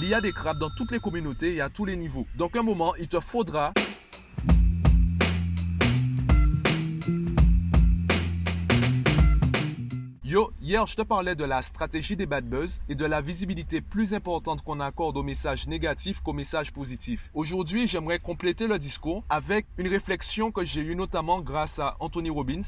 Il y a des crabes dans toutes les communautés et à tous les niveaux. Donc un moment, il te faudra Yo, hier je te parlais de la stratégie des bad buzz et de la visibilité plus importante qu'on accorde aux messages négatifs qu'aux messages positifs. Aujourd'hui, j'aimerais compléter le discours avec une réflexion que j'ai eue notamment grâce à Anthony Robbins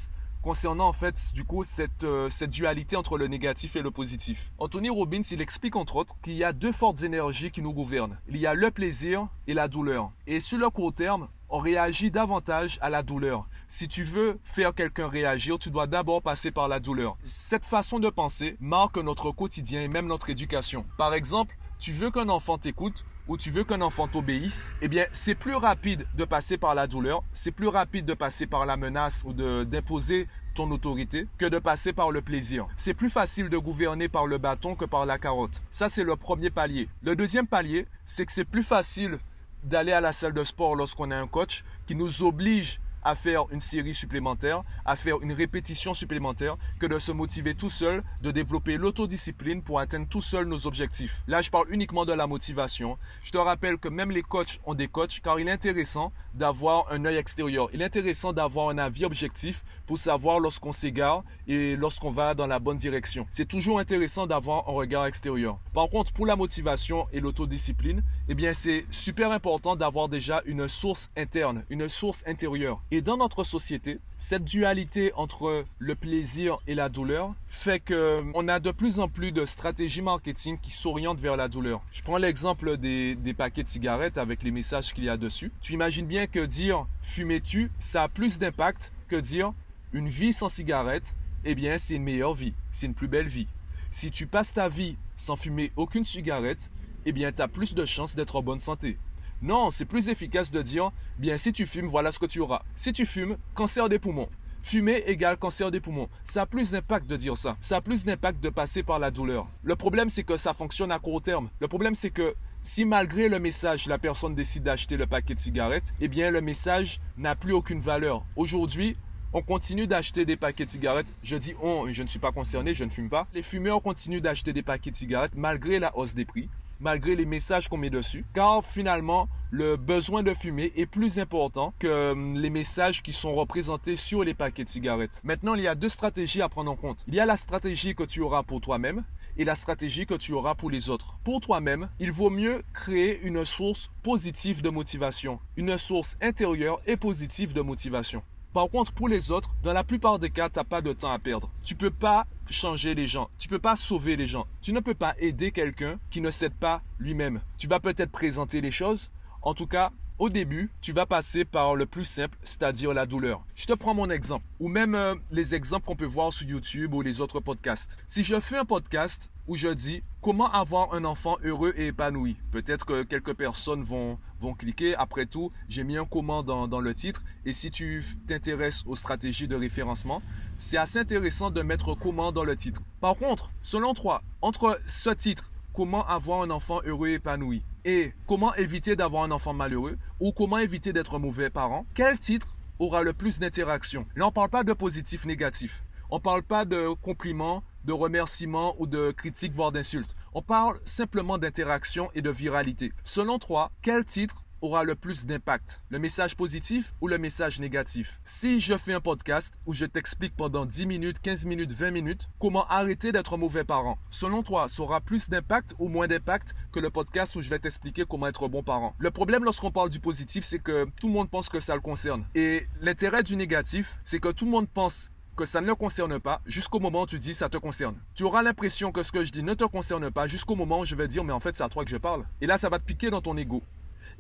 concernant en fait du coup cette, euh, cette dualité entre le négatif et le positif. Anthony Robbins, il explique entre autres qu'il y a deux fortes énergies qui nous gouvernent. Il y a le plaisir et la douleur. Et sur le court terme, on réagit davantage à la douleur. Si tu veux faire quelqu'un réagir, tu dois d'abord passer par la douleur. Cette façon de penser marque notre quotidien et même notre éducation. Par exemple, tu veux qu'un enfant t'écoute ou tu veux qu'un enfant t'obéisse, eh bien, c'est plus rapide de passer par la douleur, c'est plus rapide de passer par la menace ou d'imposer ton autorité que de passer par le plaisir. C'est plus facile de gouverner par le bâton que par la carotte. Ça, c'est le premier palier. Le deuxième palier, c'est que c'est plus facile d'aller à la salle de sport lorsqu'on a un coach qui nous oblige à faire une série supplémentaire, à faire une répétition supplémentaire, que de se motiver tout seul, de développer l'autodiscipline pour atteindre tout seul nos objectifs. Là, je parle uniquement de la motivation. Je te rappelle que même les coachs ont des coachs car il est intéressant d'avoir un œil extérieur. Il est intéressant d'avoir un avis objectif pour savoir lorsqu'on s'égare et lorsqu'on va dans la bonne direction. C'est toujours intéressant d'avoir un regard extérieur. Par contre, pour la motivation et l'autodiscipline, eh bien, c'est super important d'avoir déjà une source interne, une source intérieure. Et dans notre société, cette dualité entre le plaisir et la douleur fait que on a de plus en plus de stratégies marketing qui s'orientent vers la douleur. Je prends l'exemple des, des paquets de cigarettes avec les messages qu'il y a dessus. Tu imagines bien que dire fumais-tu, ça a plus d'impact que dire une vie sans cigarette, eh bien, c'est une meilleure vie, c'est une plus belle vie. Si tu passes ta vie sans fumer aucune cigarette, eh bien, tu as plus de chances d'être en bonne santé. Non, c'est plus efficace de dire, bien, si tu fumes, voilà ce que tu auras. Si tu fumes, cancer des poumons. Fumer égale cancer des poumons. Ça a plus d'impact de dire ça. Ça a plus d'impact de passer par la douleur. Le problème, c'est que ça fonctionne à court terme. Le problème, c'est que si malgré le message, la personne décide d'acheter le paquet de cigarettes, eh bien, le message n'a plus aucune valeur. Aujourd'hui, on continue d'acheter des paquets de cigarettes. Je dis on, je ne suis pas concerné, je ne fume pas. Les fumeurs continuent d'acheter des paquets de cigarettes malgré la hausse des prix, malgré les messages qu'on met dessus. Car finalement, le besoin de fumer est plus important que hum, les messages qui sont représentés sur les paquets de cigarettes. Maintenant, il y a deux stratégies à prendre en compte. Il y a la stratégie que tu auras pour toi-même et la stratégie que tu auras pour les autres. Pour toi-même, il vaut mieux créer une source positive de motivation, une source intérieure et positive de motivation. Par contre, pour les autres, dans la plupart des cas, tu n'as pas de temps à perdre. Tu peux pas changer les gens. Tu peux pas sauver les gens. Tu ne peux pas aider quelqu'un qui ne s'aide pas lui-même. Tu vas peut-être présenter les choses. En tout cas, au début, tu vas passer par le plus simple, c'est-à-dire la douleur. Je te prends mon exemple, ou même euh, les exemples qu'on peut voir sur YouTube ou les autres podcasts. Si je fais un podcast où je dis comment avoir un enfant heureux et épanoui, peut-être que quelques personnes vont, vont cliquer. Après tout, j'ai mis un comment dans, dans le titre. Et si tu t'intéresses aux stratégies de référencement, c'est assez intéressant de mettre comment dans le titre. Par contre, selon toi, entre ce titre, comment avoir un enfant heureux et épanoui, et comment éviter d'avoir un enfant malheureux? Ou comment éviter d'être mauvais parent, quel titre aura le plus d'interaction Là, on ne parle pas de positif, négatif. On ne parle pas de compliments, de remerciements ou de critiques, voire d'insultes. On parle simplement d'interaction et de viralité. Selon toi, quel titre aura le plus d'impact Le message positif ou le message négatif Si je fais un podcast où je t'explique pendant 10 minutes, 15 minutes, 20 minutes comment arrêter d'être un mauvais parent, selon toi, ça aura plus d'impact ou moins d'impact que le podcast où je vais t'expliquer comment être bon parent? Le problème lorsqu'on parle du positif, c'est que tout le monde pense que ça le concerne. Et l'intérêt du négatif, c'est que tout le monde pense que ça ne le concerne pas jusqu'au moment où tu dis ça te concerne. Tu auras l'impression que ce que je dis ne te concerne pas jusqu'au moment où je vais dire mais en fait c'est à toi que je parle. Et là ça va te piquer dans ton ego.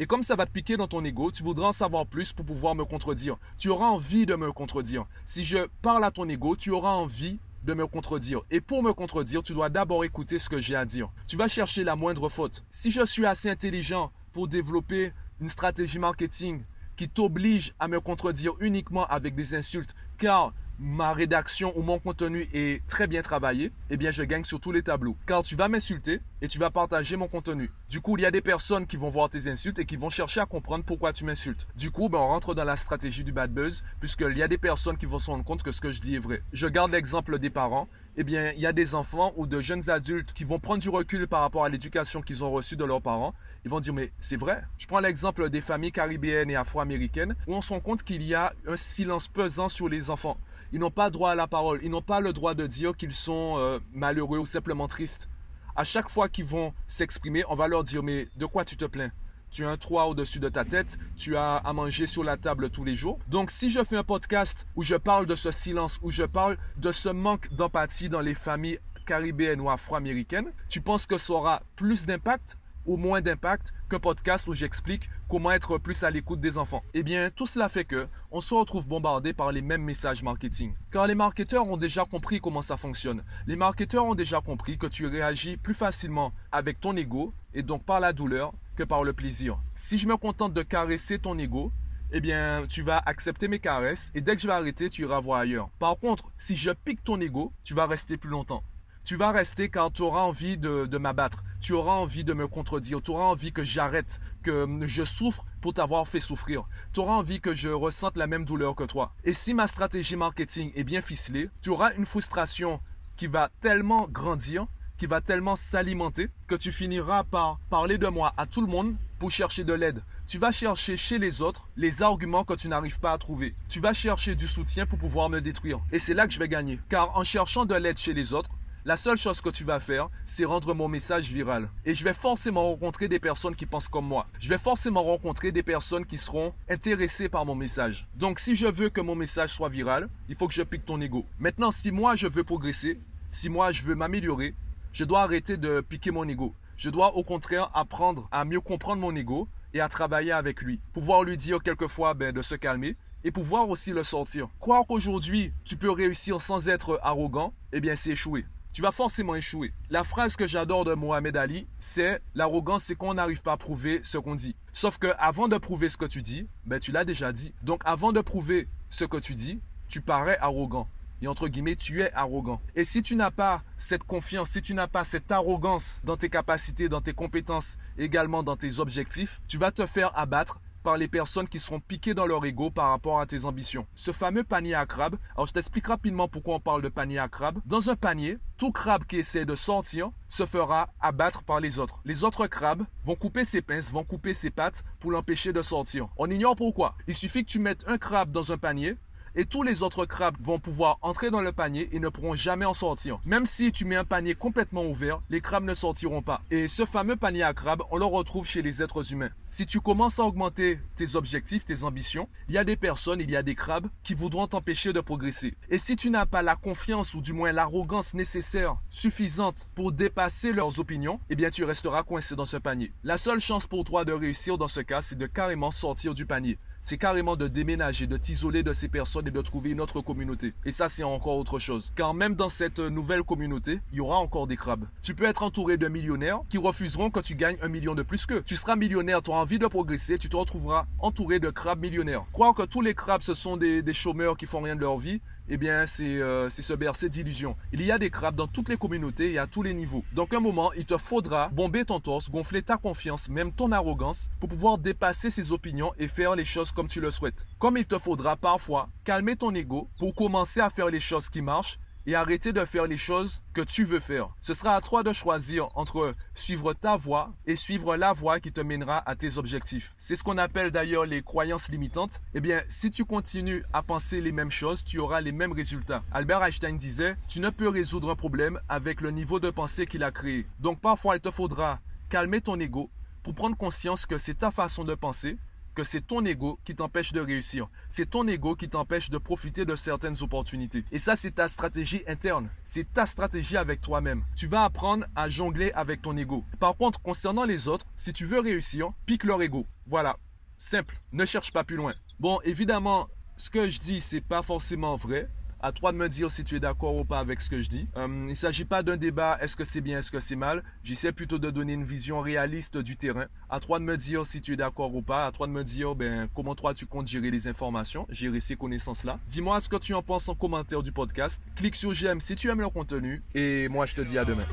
Et comme ça va te piquer dans ton ego, tu voudras en savoir plus pour pouvoir me contredire. Tu auras envie de me contredire. Si je parle à ton ego, tu auras envie de me contredire. Et pour me contredire, tu dois d'abord écouter ce que j'ai à dire. Tu vas chercher la moindre faute. Si je suis assez intelligent pour développer une stratégie marketing qui t'oblige à me contredire uniquement avec des insultes, car ma rédaction ou mon contenu est très bien travaillé, eh bien je gagne sur tous les tableaux. Car tu vas m'insulter et tu vas partager mon contenu. Du coup, il y a des personnes qui vont voir tes insultes et qui vont chercher à comprendre pourquoi tu m'insultes. Du coup, ben, on rentre dans la stratégie du bad buzz, puisqu'il y a des personnes qui vont se rendre compte que ce que je dis est vrai. Je garde l'exemple des parents eh bien, il y a des enfants ou de jeunes adultes qui vont prendre du recul par rapport à l'éducation qu'ils ont reçue de leurs parents. Ils vont dire, mais c'est vrai. Je prends l'exemple des familles caribéennes et afro-américaines où on se rend compte qu'il y a un silence pesant sur les enfants. Ils n'ont pas droit à la parole. Ils n'ont pas le droit de dire qu'ils sont euh, malheureux ou simplement tristes. À chaque fois qu'ils vont s'exprimer, on va leur dire, mais de quoi tu te plains? Tu as un toit au-dessus de ta tête, tu as à manger sur la table tous les jours. Donc si je fais un podcast où je parle de ce silence, où je parle de ce manque d'empathie dans les familles caribéennes ou afro-américaines, tu penses que ça aura plus d'impact? Ou moins d'impact qu'un podcast où j'explique comment être plus à l'écoute des enfants. Eh bien, tout cela fait que on se retrouve bombardé par les mêmes messages marketing. Car les marketeurs ont déjà compris comment ça fonctionne. Les marketeurs ont déjà compris que tu réagis plus facilement avec ton ego et donc par la douleur que par le plaisir. Si je me contente de caresser ton ego, eh bien, tu vas accepter mes caresses et dès que je vais arrêter, tu iras voir ailleurs. Par contre, si je pique ton ego, tu vas rester plus longtemps. Tu vas rester car tu auras envie de, de m'abattre. Tu auras envie de me contredire. Tu auras envie que j'arrête, que je souffre pour t'avoir fait souffrir. Tu auras envie que je ressente la même douleur que toi. Et si ma stratégie marketing est bien ficelée, tu auras une frustration qui va tellement grandir qui va tellement s'alimenter que tu finiras par parler de moi à tout le monde pour chercher de l'aide. Tu vas chercher chez les autres les arguments que tu n'arrives pas à trouver. Tu vas chercher du soutien pour pouvoir me détruire. Et c'est là que je vais gagner. Car en cherchant de l'aide chez les autres, la seule chose que tu vas faire, c'est rendre mon message viral. Et je vais forcément rencontrer des personnes qui pensent comme moi. Je vais forcément rencontrer des personnes qui seront intéressées par mon message. Donc si je veux que mon message soit viral, il faut que je pique ton ego. Maintenant, si moi je veux progresser, si moi je veux m'améliorer, je dois arrêter de piquer mon ego. Je dois au contraire apprendre à mieux comprendre mon ego et à travailler avec lui. Pouvoir lui dire quelquefois ben, de se calmer et pouvoir aussi le sortir. Croire qu'aujourd'hui tu peux réussir sans être arrogant, eh bien c'est échouer. Tu vas forcément échouer. La phrase que j'adore de Mohamed Ali, c'est l'arrogance, c'est qu'on n'arrive pas à prouver ce qu'on dit. Sauf que avant de prouver ce que tu dis, ben tu l'as déjà dit. Donc avant de prouver ce que tu dis, tu parais arrogant et entre guillemets, tu es arrogant. Et si tu n'as pas cette confiance, si tu n'as pas cette arrogance dans tes capacités, dans tes compétences, également dans tes objectifs, tu vas te faire abattre par les personnes qui seront piquées dans leur ego par rapport à tes ambitions. Ce fameux panier à crabe, alors je t'explique rapidement pourquoi on parle de panier à crabe. Dans un panier, tout crabe qui essaie de sortir se fera abattre par les autres. Les autres crabes vont couper ses pinces, vont couper ses pattes pour l'empêcher de sortir. On ignore pourquoi. Il suffit que tu mettes un crabe dans un panier, et tous les autres crabes vont pouvoir entrer dans le panier et ne pourront jamais en sortir. Même si tu mets un panier complètement ouvert, les crabes ne sortiront pas. Et ce fameux panier à crabes, on le retrouve chez les êtres humains. Si tu commences à augmenter tes objectifs, tes ambitions, il y a des personnes, il y a des crabes qui voudront t'empêcher de progresser. Et si tu n'as pas la confiance ou du moins l'arrogance nécessaire, suffisante pour dépasser leurs opinions, eh bien tu resteras coincé dans ce panier. La seule chance pour toi de réussir dans ce cas, c'est de carrément sortir du panier c'est carrément de déménager, de t'isoler de ces personnes et de trouver une autre communauté. Et ça, c'est encore autre chose. Car même dans cette nouvelle communauté, il y aura encore des crabes. Tu peux être entouré de millionnaires qui refuseront quand tu gagnes un million de plus qu'eux. Tu seras millionnaire, tu auras envie de progresser, tu te retrouveras entouré de crabes millionnaires. Croire que tous les crabes, ce sont des, des chômeurs qui font rien de leur vie, eh bien, euh, c'est se bercer d'illusions. Il y a des crabes dans toutes les communautés et à tous les niveaux. Donc, un moment, il te faudra bomber ton torse, gonfler ta confiance, même ton arrogance, pour pouvoir dépasser ses opinions et faire les choses comme tu le souhaites. Comme il te faudra parfois calmer ton ego pour commencer à faire les choses qui marchent et arrêter de faire les choses que tu veux faire. Ce sera à toi de choisir entre suivre ta voie et suivre la voie qui te mènera à tes objectifs. C'est ce qu'on appelle d'ailleurs les croyances limitantes. Eh bien, si tu continues à penser les mêmes choses, tu auras les mêmes résultats. Albert Einstein disait, tu ne peux résoudre un problème avec le niveau de pensée qu'il a créé. Donc parfois, il te faudra calmer ton ego pour prendre conscience que c'est ta façon de penser c'est ton ego qui t'empêche de réussir. C'est ton ego qui t'empêche de profiter de certaines opportunités. Et ça, c'est ta stratégie interne. C'est ta stratégie avec toi-même. Tu vas apprendre à jongler avec ton ego. Par contre, concernant les autres, si tu veux réussir, pique leur ego. Voilà. Simple. Ne cherche pas plus loin. Bon, évidemment, ce que je dis, c'est pas forcément vrai. À toi de me dire si tu es d'accord ou pas avec ce que je dis. Euh, il ne s'agit pas d'un débat est-ce que c'est bien, est-ce que c'est mal. J'essaie plutôt de donner une vision réaliste du terrain. À toi de me dire si tu es d'accord ou pas. À toi de me dire ben, comment toi tu comptes gérer les informations, gérer ces connaissances-là. Dis-moi ce que tu en penses en commentaire du podcast. Clique sur j'aime si tu aimes le contenu. Et moi, je te dis à demain.